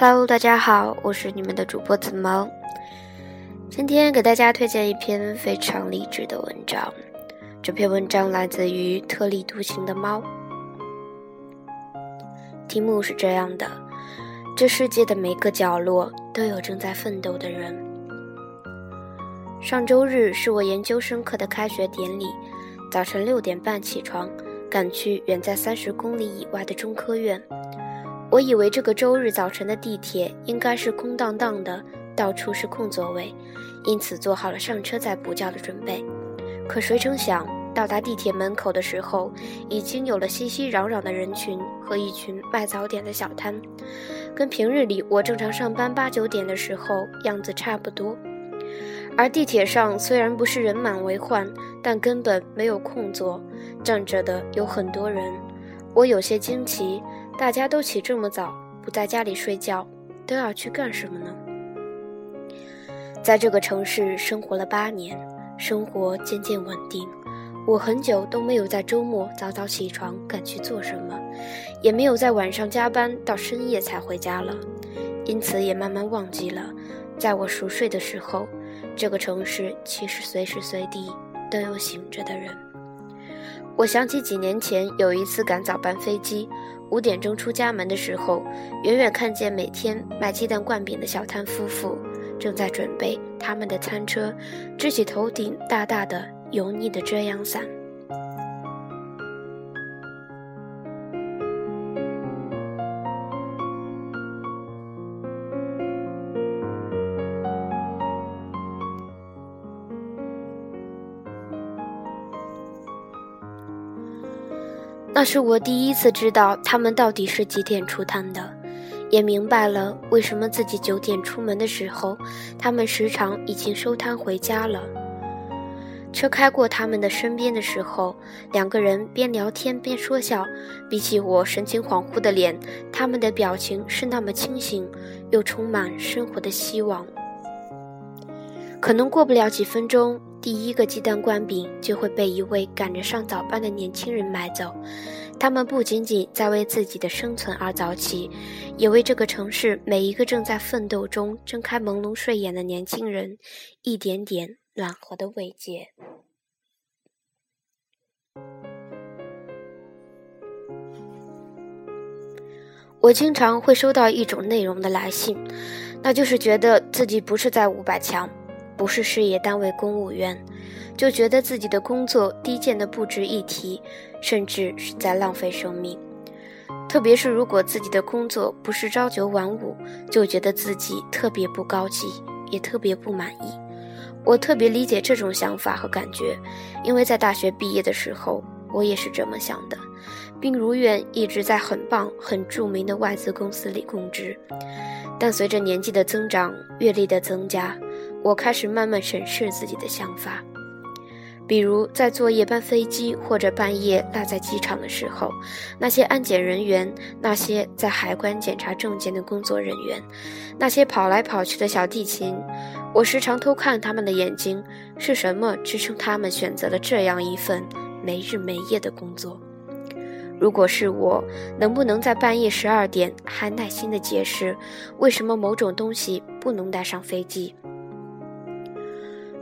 Hello，大家好，我是你们的主播子萌。今天给大家推荐一篇非常励志的文章。这篇文章来自于特立独行的猫。题目是这样的：这世界的每个角落都有正在奋斗的人。上周日是我研究生课的开学典礼，早晨六点半起床，赶去远在三十公里以外的中科院。我以为这个周日早晨的地铁应该是空荡荡的，到处是空座位，因此做好了上车再补觉的准备。可谁成想，到达地铁门口的时候，已经有了熙熙攘攘的人群和一群卖早点的小摊，跟平日里我正常上班八九点的时候样子差不多。而地铁上虽然不是人满为患，但根本没有空座，站着的有很多人。我有些惊奇。大家都起这么早，不在家里睡觉，都要去干什么呢？在这个城市生活了八年，生活渐渐稳定，我很久都没有在周末早早起床赶去做什么，也没有在晚上加班到深夜才回家了，因此也慢慢忘记了，在我熟睡的时候，这个城市其实随时随地都有醒着的人。我想起几年前有一次赶早班飞机。五点钟出家门的时候，远远看见每天卖鸡蛋灌饼的小摊夫妇正在准备他们的餐车，支起头顶大大的油腻的遮阳伞。那是我第一次知道他们到底是几点出摊的，也明白了为什么自己九点出门的时候，他们时常已经收摊回家了。车开过他们的身边的时候，两个人边聊天边说笑，比起我神情恍惚的脸，他们的表情是那么清醒，又充满生活的希望。可能过不了几分钟。第一个鸡蛋灌饼就会被一位赶着上早班的年轻人买走。他们不仅仅在为自己的生存而早起，也为这个城市每一个正在奋斗中睁开朦胧睡眼的年轻人一点点暖和的慰藉。我经常会收到一种内容的来信，那就是觉得自己不是在五百强。不是事业单位公务员，就觉得自己的工作低贱的不值一提，甚至是在浪费生命。特别是如果自己的工作不是朝九晚五，就觉得自己特别不高级，也特别不满意。我特别理解这种想法和感觉，因为在大学毕业的时候，我也是这么想的，并如愿一直在很棒、很著名的外资公司里供职。但随着年纪的增长，阅历的增加。我开始慢慢审视自己的想法，比如在坐夜班飞机或者半夜落在机场的时候，那些安检人员，那些在海关检查证件的工作人员，那些跑来跑去的小地勤，我时常偷看他们的眼睛，是什么支撑他们选择了这样一份没日没夜的工作？如果是我，能不能在半夜十二点还耐心地解释为什么某种东西不能带上飞机？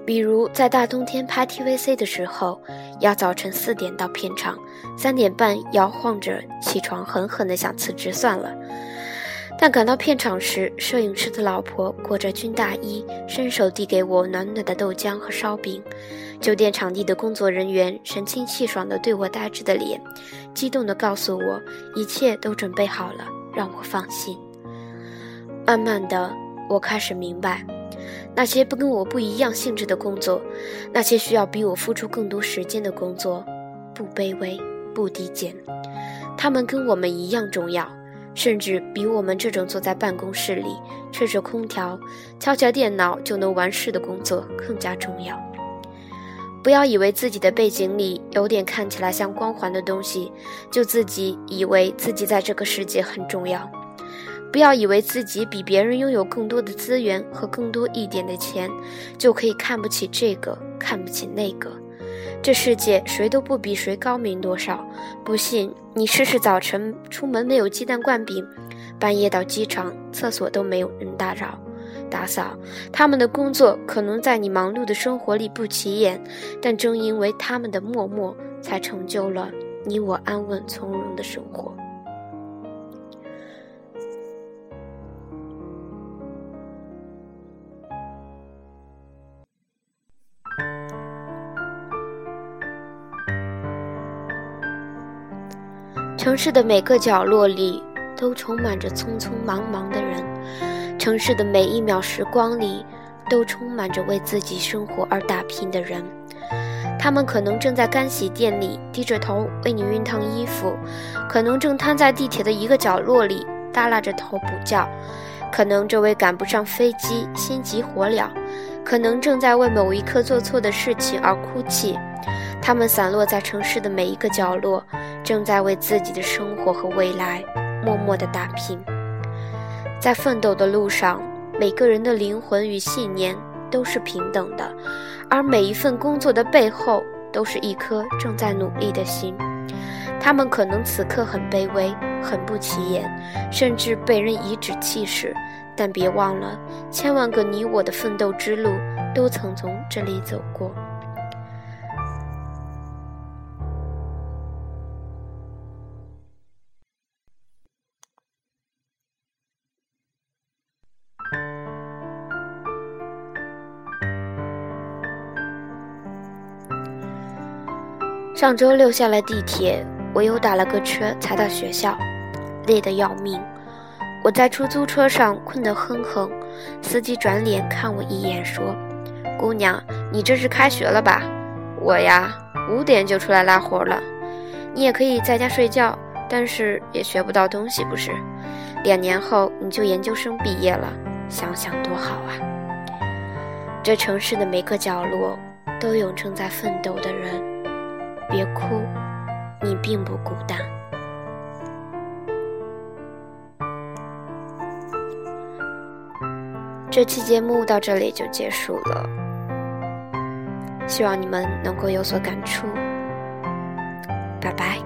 比如在大冬天拍 TVC 的时候，要早晨四点到片场，三点半摇晃着起床，狠狠地想辞职算了。但赶到片场时，摄影师的老婆裹着军大衣，伸手递给我暖暖的豆浆和烧饼。酒店场地的工作人员神清气爽地对我呆滞的脸，激动地告诉我一切都准备好了，让我放心。慢慢的，我开始明白。那些不跟我不一样性质的工作，那些需要比我付出更多时间的工作，不卑微，不低贱，他们跟我们一样重要，甚至比我们这种坐在办公室里吹着空调、敲敲电脑就能完事的工作更加重要。不要以为自己的背景里有点看起来像光环的东西，就自己以为自己在这个世界很重要。不要以为自己比别人拥有更多的资源和更多一点的钱，就可以看不起这个，看不起那个。这世界谁都不比谁高明多少。不信你试试，早晨出门没有鸡蛋灌饼，半夜到机场，厕所都没有人打扰。打扫，他们的工作可能在你忙碌的生活里不起眼，但正因为他们的默默，才成就了你我安稳从容的生活。城市的每个角落里，都充满着匆匆忙忙的人。城市的每一秒时光里，都充满着为自己生活而打拼的人。他们可能正在干洗店里低着头为你熨烫衣服，可能正瘫在地铁的一个角落里耷拉着头补觉，可能正为赶不上飞机心急火燎，可能正在为某一刻做错的事情而哭泣。他们散落在城市的每一个角落，正在为自己的生活和未来默默的打拼。在奋斗的路上，每个人的灵魂与信念都是平等的，而每一份工作的背后，都是一颗正在努力的心。他们可能此刻很卑微，很不起眼，甚至被人颐指气使，但别忘了，千万个你我的奋斗之路，都曾从这里走过。上周六下了地铁，我又打了个车才到学校，累得要命。我在出租车上困得哼哼，司机转脸看我一眼说：“姑娘，你这是开学了吧？我呀，五点就出来拉活了。你也可以在家睡觉，但是也学不到东西，不是？两年后你就研究生毕业了，想想多好啊！这城市的每个角落都有正在奋斗的人。”别哭，你并不孤单。这期节目到这里就结束了，希望你们能够有所感触。拜拜。